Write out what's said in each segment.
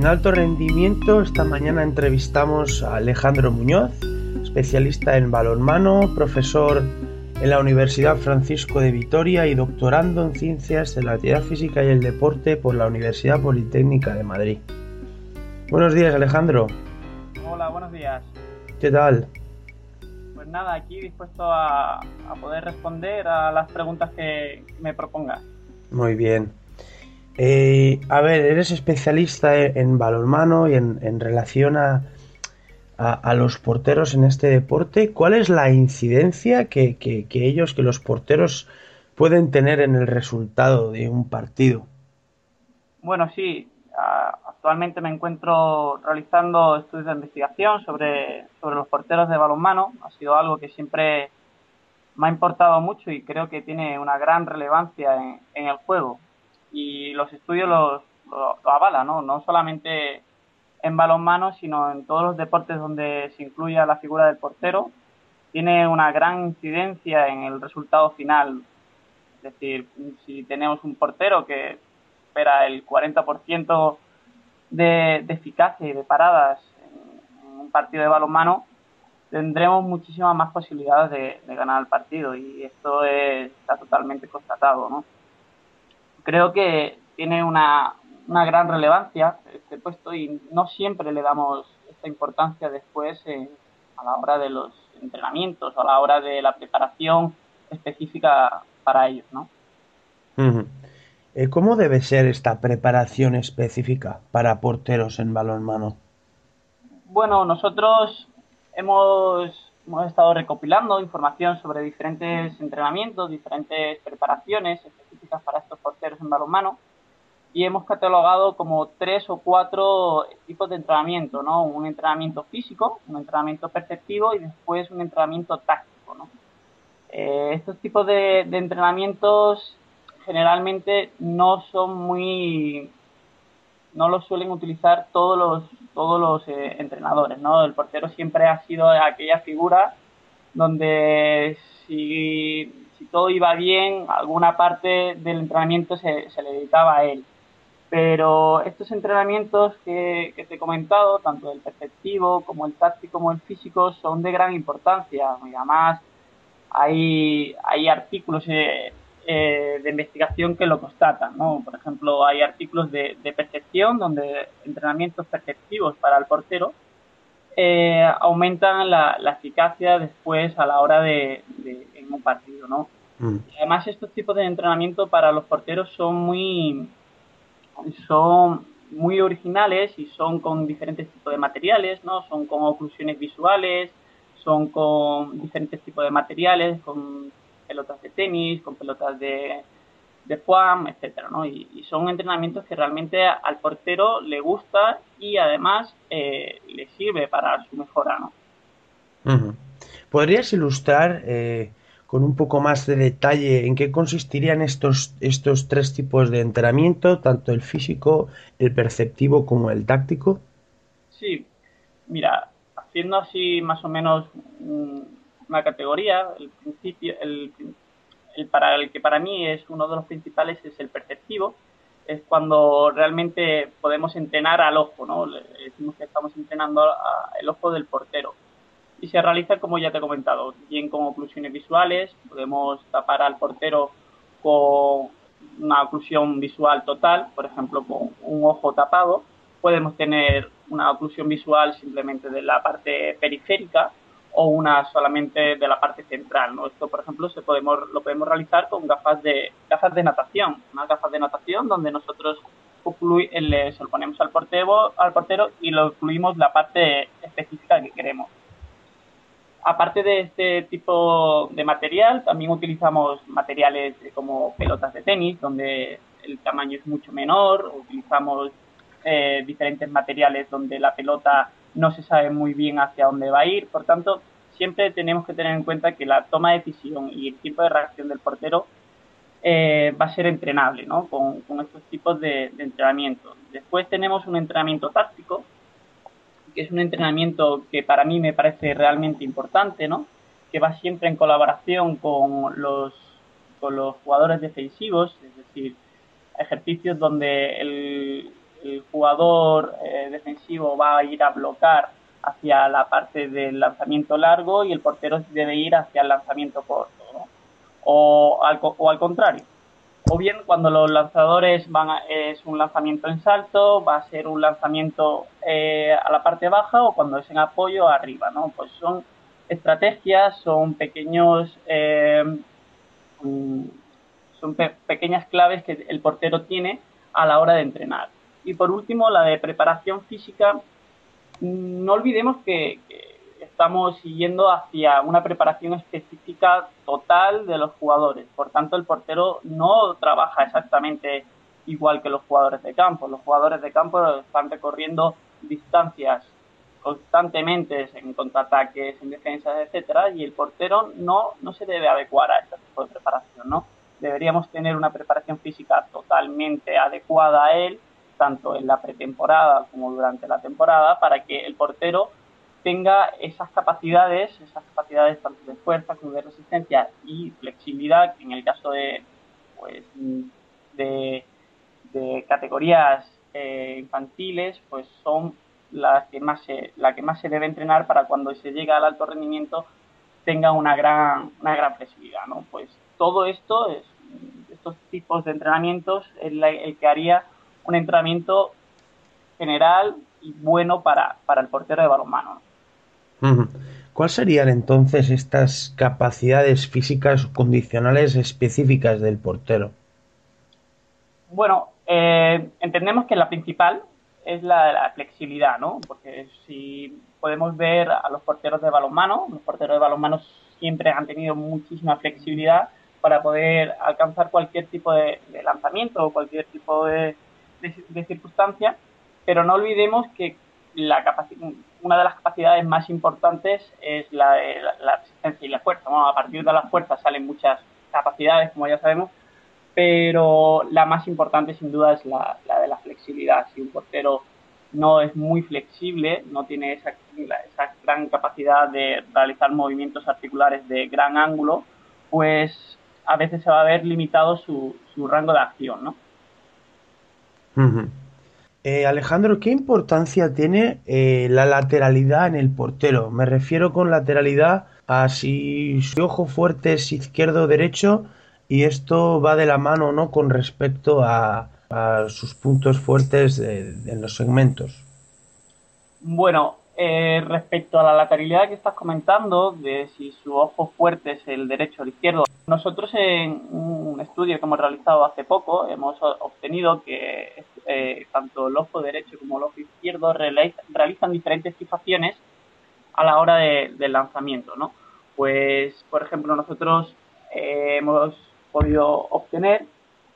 En alto rendimiento, esta mañana entrevistamos a Alejandro Muñoz, especialista en balonmano, profesor en la Universidad Francisco de Vitoria y doctorando en Ciencias de la Actividad Física y el Deporte por la Universidad Politécnica de Madrid. Buenos días, Alejandro. Hola, buenos días. ¿Qué tal? Pues nada, aquí dispuesto a, poder responder a las preguntas que me propongas. Muy bien. Eh, a ver, eres especialista en, balonmano y en, relación a, los porteros en este deporte. ¿Cuál es la incidencia que, que, ellos, que los porteros pueden tener en el resultado de un partido? Bueno, sí. Actualmente me encuentro realizando estudios de investigación sobre, sobre los porteros de balonmano. Ha sido algo que siempre me ha importado mucho y creo que tiene una gran relevancia en, el juego. Y los estudios los, lo, avalan, ¿no? No solamente en balonmano, sino en todos los deportes donde se incluya la figura del portero. Tiene una gran incidencia en el resultado final. Es decir, si tenemos un portero que espera el 40% de, eficacia y de paradas en, un partido de balonmano, tendremos muchísimas más posibilidades de, ganar el partido y esto está totalmente constatado, ¿no? Creo que tiene una, una gran relevancia este puesto y no siempre le damos esta importancia después a la hora de los entrenamientos o a la hora de la preparación específica para ellos, ¿no? Eh, ¿Cómo debe ser esta preparación específica para porteros en balonmano? Bueno, nosotros hemos, estado recopilando información sobre diferentes entrenamientos, diferentes preparaciones específicas para estos porteros en balonmano y hemos catalogado como tres o cuatro tipos de entrenamiento, ¿no? Un entrenamiento físico, un entrenamiento perceptivo y después un entrenamiento táctico, ¿no? Eh, estos tipos de entrenamientos generalmente no son muy no lo suelen utilizar todos los todos los eh, entrenadores no el portero siempre ha sido aquella figura donde si, todo iba bien alguna parte del entrenamiento se, le dedicaba a él pero estos entrenamientos que, que, te he comentado, tanto el perceptivo como el táctico como el físico, son de gran importancia. Y además, hay, hay artículos eh, eh, de investigación que lo constatan. ¿no? Por ejemplo, hay artículos de, percepción donde entrenamientos perceptivos para el portero eh, aumentan la, eficacia después a la hora de, en un partido. ¿no? Mm. Además, estos tipos de entrenamiento para los porteros son muy son muy originales y son con diferentes tipos de materiales, ¿no? Son con oclusiones visuales, son con diferentes tipos de materiales, con pelotas de tenis, con pelotas de, de foam, etcétera, ¿no? Y, son entrenamientos que realmente al portero le gusta y además eh, le sirve para su mejora, ¿no? ¿Podrías ilustrar eh, con un poco más de detalle en qué consistirían estos, estos tres tipos de entrenamiento, tanto el físico, el perceptivo como el táctico? Sí, mira, haciendo así más o menos una categoría, el principio, el, para el que para mí es uno de los principales es el perceptivo, es cuando realmente podemos entrenar al ojo, ¿no? decimos que estamos entrenando el ojo del portero. Y se realiza, como ya te he comentado, bien con oclusiones visuales, podemos tapar al portero con una oclusión visual total, por ejemplo, con un ojo tapado. Podemos tener una oclusión visual simplemente de la parte periférica, o una solamente de la parte central. Esto, por ejemplo, lo podemos realizar con gafas de, gafas de natación, unas gafas de natación donde nosotros le, se ponemos al portero, al portero y lo incluimos la parte específica que queremos. Aparte de este tipo de material, también utilizamos materiales como pelotas de tenis, donde el tamaño es mucho menor, utilizamos eh, diferentes materiales donde la pelota no se sabe muy bien hacia dónde va a ir, por tanto, siempre tenemos que tener en cuenta que la toma de decisión y el tiempo de reacción del portero eh, va a ser entrenable, ¿no? Con, estos tipos de, entrenamiento. Después tenemos un entrenamiento táctico, que es un entrenamiento que para mí me parece realmente importante, ¿no? Que va siempre en colaboración con los, con los jugadores defensivos, es decir, ejercicios donde el, el jugador eh, defensivo va a ir a bloquear hacia la parte del lanzamiento largo y el portero debe ir hacia el lanzamiento corto, o, al, o al contrario. O bien cuando los lanzadores van a, es un lanzamiento en salto, va a ser un lanzamiento eh, a la parte baja o cuando es en apoyo arriba, ¿no? Pues son estrategias, son pequeños eh, mm, son pequeñas claves que el portero tiene a la hora de entrenar. Y por último, la de preparación física. No olvidemos que, estamos siguiendo hacia una preparación específica total de los jugadores. Por tanto, el portero no trabaja exactamente igual que los jugadores de campo. Los jugadores de campo están recorriendo distancias constantemente en contraataques, en defensas, etcétera, y el portero no, no se debe adecuar a este tipo de preparación, ¿no? Deberíamos tener una preparación física totalmente adecuada a él, tanto en la pretemporada como durante la temporada, para que el portero tenga esas capacidades, esas capacidades tanto de fuerza como de resistencia y flexibilidad, en el caso de, pues, de, categorías eh, infantiles, pues son las que más se, la que más se debe entrenar para cuando se llega al alto rendimiento tenga una gran, una gran flexibilidad, ¿no? Pues todo esto, es, estos tipos de entrenamientos, es el que haría un entrenamiento general y bueno para, para el portero de balonmano. ¿Cuáles serían entonces estas capacidades físicas condicionales específicas del portero? Bueno, eh, entendemos que la principal es la, la flexibilidad, ¿no? Porque si podemos ver a los porteros de balonmano, los porteros de balonmano siempre han tenido muchísima flexibilidad para poder alcanzar cualquier tipo de, lanzamiento o cualquier tipo de, circunstancia, pero no olvidemos que la una de las capacidades más importantes es la de la, resistencia y la fuerza. a partir de la fuerza salen muchas capacidades, como ya sabemos, pero la más importante sin duda es la, de la flexibilidad. Si un portero no es muy flexible, no tiene esa, esa gran capacidad de realizar movimientos articulares de gran ángulo, pues a veces se va a ver limitado su, su rango de acción, ¿no? Eh, Alejandro, ¿qué importancia tiene eh, la lateralidad en el portero? Me refiero con lateralidad a si su ojo fuerte es izquierdo o derecho y esto va de la mano no con respecto a, sus puntos fuertes en los segmentos. Bueno, eh, respecto a la lateralidad que estás comentando, de si su ojo fuerte es el derecho o el izquierdo, nosotros en un estudio que hemos realizado hace poco hemos obtenido que eh, tanto el ojo derecho como el ojo izquierdo realizan diferentes fijaciones a la hora del lanzamiento, ¿no? Pues, por ejemplo, nosotros eh, hemos podido obtener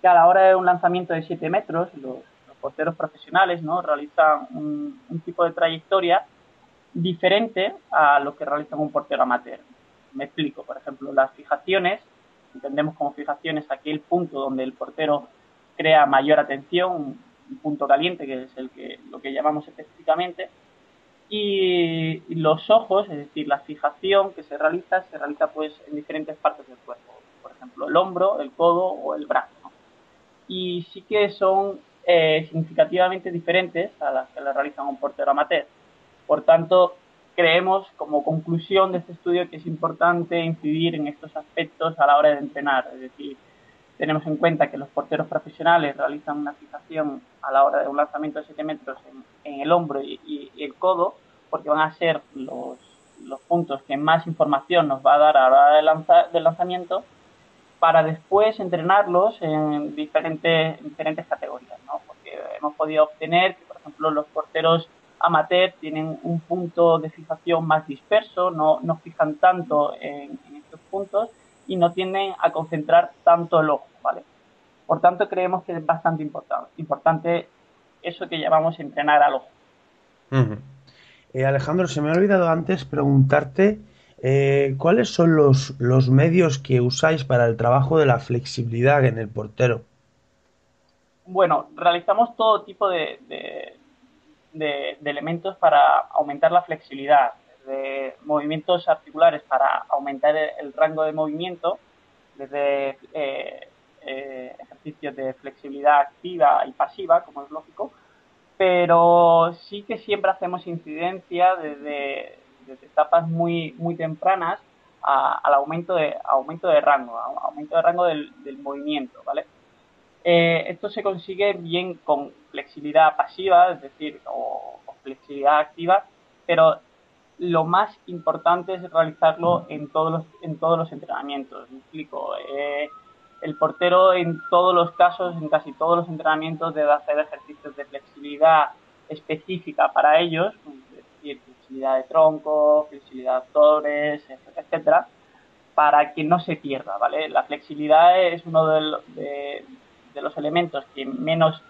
que a la hora de un lanzamiento de 7 metros, los, porteros profesionales ¿no? realizan un, tipo de trayectoria diferente a lo que realiza un portero amateur. Me explico, por ejemplo, las fijaciones, entendemos como fijaciones aquel punto donde el portero crea mayor atención, un punto caliente, que es el que, lo que llamamos específicamente, y los ojos, es decir, la fijación que se realiza, se realiza pues en diferentes partes del cuerpo ejemplo, el hombro, el codo o el brazo. Y sí que son eh, significativamente diferentes a las que le realizan un portero amateur. Por tanto, creemos como conclusión de este estudio que es importante incidir en estos aspectos a la hora de entrenar. Es decir, tenemos en cuenta que los porteros profesionales realizan una fijación a la hora de un lanzamiento de 7 metros en, el hombro y, el codo, porque van a ser los, los puntos que más información nos va a dar a la hora de del lanzamiento para después entrenarlos en diferentes, diferentes categorías, ¿no? Porque hemos podido obtener que, por ejemplo, los porteros amateur tienen un punto de fijación más disperso, no, no fijan tanto en, estos puntos y no tienden a concentrar tanto el ojo, ¿vale? Por tanto, creemos que es bastante importante, importante eso que llamamos entrenar al ojo. Eh, Alejandro, se me ha olvidado antes preguntarte eh, ¿Cuáles son los, los medios que usáis para el trabajo de la flexibilidad en el portero? Bueno, realizamos todo tipo de, de, elementos para aumentar la flexibilidad, de movimientos articulares para aumentar el, rango de movimiento, desde eh, eh, ejercicios de flexibilidad activa y pasiva, como es lógico, pero sí que siempre hacemos incidencia desde, etapas muy, muy tempranas al aumento de, aumento de rango, aumento de rango del, movimiento, ¿vale? Eh, esto se consigue bien con flexibilidad pasiva, es decir, o, flexibilidad activa, pero lo más importante es realizarlo en todos los, en todos los entrenamientos. Me explico. Eh, el portero en todos los casos, en casi todos los entrenamientos, debe hacer ejercicios de flexibilidad específica para ellos, es decir, flexibilidad de tronco, flexibilidad de abdones, etcétera, para que no se pierda, ¿vale? La flexibilidad es uno de, los elementos que menos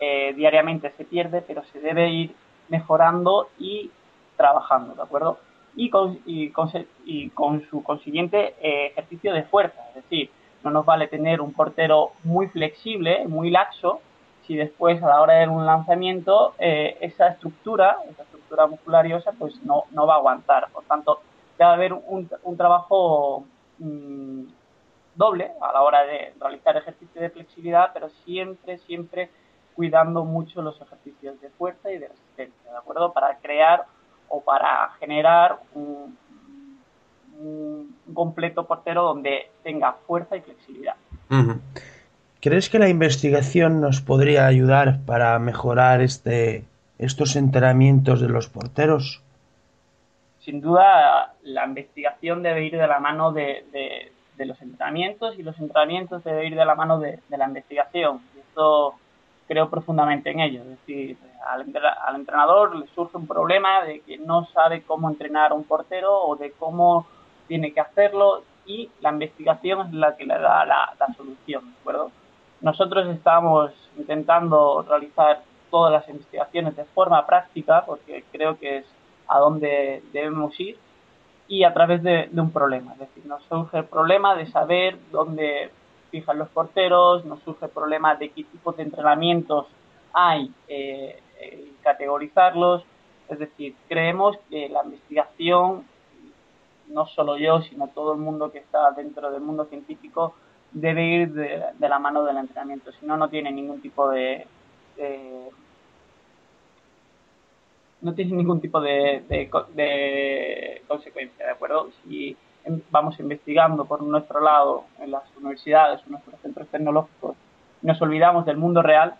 eh, diariamente se pierde, pero se debe ir mejorando y trabajando, ¿de acuerdo? Y con, y con, su consiguiente eh, ejercicio de fuerza, es decir, no nos vale tener un portero muy flexible, muy laxo, si después a la hora de un lanzamiento eh, esa estructura, esa estructura muscular y pues no, no va a aguantar. Por tanto, debe haber un, un trabajo mm, doble a la hora de realizar ejercicios de flexibilidad, pero siempre, siempre cuidando mucho los ejercicios de fuerza y de resistencia, ¿de acuerdo? Para crear o para generar un, un completo portero donde tenga fuerza y flexibilidad. ¿Crees que la investigación nos podría ayudar para mejorar este, estos entrenamientos de los porteros? Sin duda, la investigación debe ir de la mano de, los entrenamientos y los entrenamientos deben ir de la mano de, la investigación. Y esto creo profundamente en ello. Es decir, al, al, entrenador le surge un problema de que no sabe cómo entrenar a un portero o de cómo tiene que hacerlo y la investigación es la que le da la, solución, ¿de acuerdo? Nosotros estamos intentando realizar todas las investigaciones de forma práctica, porque creo que es a donde debemos ir, y a través de, un problema. Es decir, nos surge el problema de saber dónde fijan los porteros, nos surge el problema de qué tipos de entrenamientos hay, eh, eh, categorizarlos. Es decir, creemos que la investigación no solo yo, sino todo el mundo que está dentro del mundo científico debe ir de, la mano del entrenamiento, si no, no tiene ningún tipo de, no tiene ningún tipo de, de, consecuencia, ¿de acuerdo? Si vamos investigando por nuestro lado en las universidades o nuestros centros tecnológicos nos olvidamos del mundo real,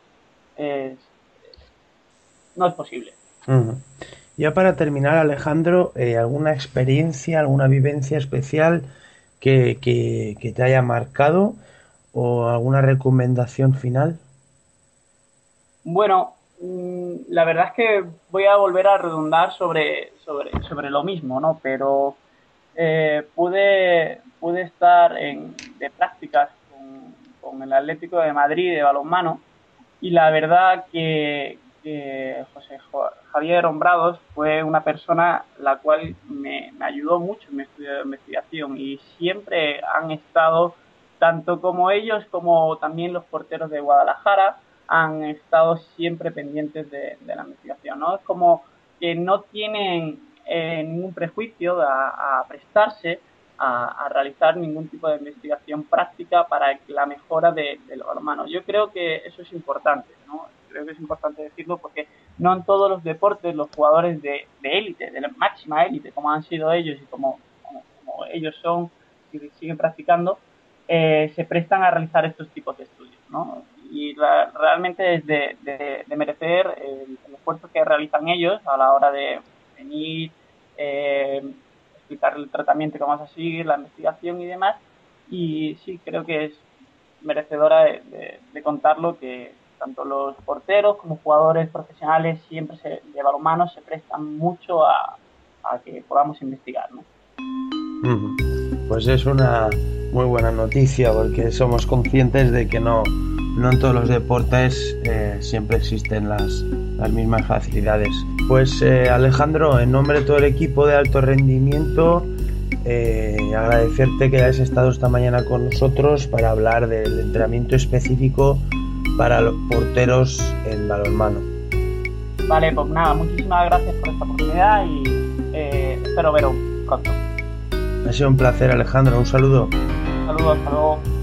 no es posible. Ya para terminar, Alejandro, eh, ¿alguna experiencia, alguna vivencia especial que, que, te haya marcado o alguna recomendación final? Bueno, la verdad es que voy a volver a redundar sobre, sobre, sobre lo mismo, ¿no? Pero eh, pude, pude estar en, de prácticas con, el Atlético de Madrid de balonmano y la verdad que, José Javier Hombrados fue una persona la cual me, ayudó mucho en mi estudio de investigación y siempre han estado, tanto como ellos como también los porteros de Guadalajara, han estado siempre pendientes de, la investigación. ¿no? Es como que no tienen eh, ningún prejuicio a, prestarse a, realizar ningún tipo de investigación práctica para la mejora de, de los hermanos. Yo creo que eso es importante, ¿no? creo que es importante decirlo porque no en todos los deportes los jugadores de élite, de, la máxima élite, como han sido ellos y como, ellos son y siguen practicando, eh, se prestan a realizar estos tipos de estudios. ¿no? Y realmente es de, merecer el, esfuerzo que realizan ellos a la hora de venir, eh, explicar el tratamiento que vamos a seguir, la investigación y demás. Y sí, creo que es merecedora de contarlo que tanto los porteros como jugadores profesionales siempre se, de balonmano se prestan mucho a, que podamos investigar. ¿no? Pues es una muy buena noticia porque somos conscientes de que no, no en todos los deportes eh, siempre existen las, las, mismas facilidades. Pues eh, Alejandro, en nombre de todo el equipo de alto rendimiento, eh, agradecerte que hayas estado esta mañana con nosotros para hablar del entrenamiento específico para los porteros en balonmano. Vale, pues nada, muchísimas gracias por esta oportunidad y espero veros pronto. Ha sido un placer, Alejandro. Un saludo. Un saludo, hasta luego.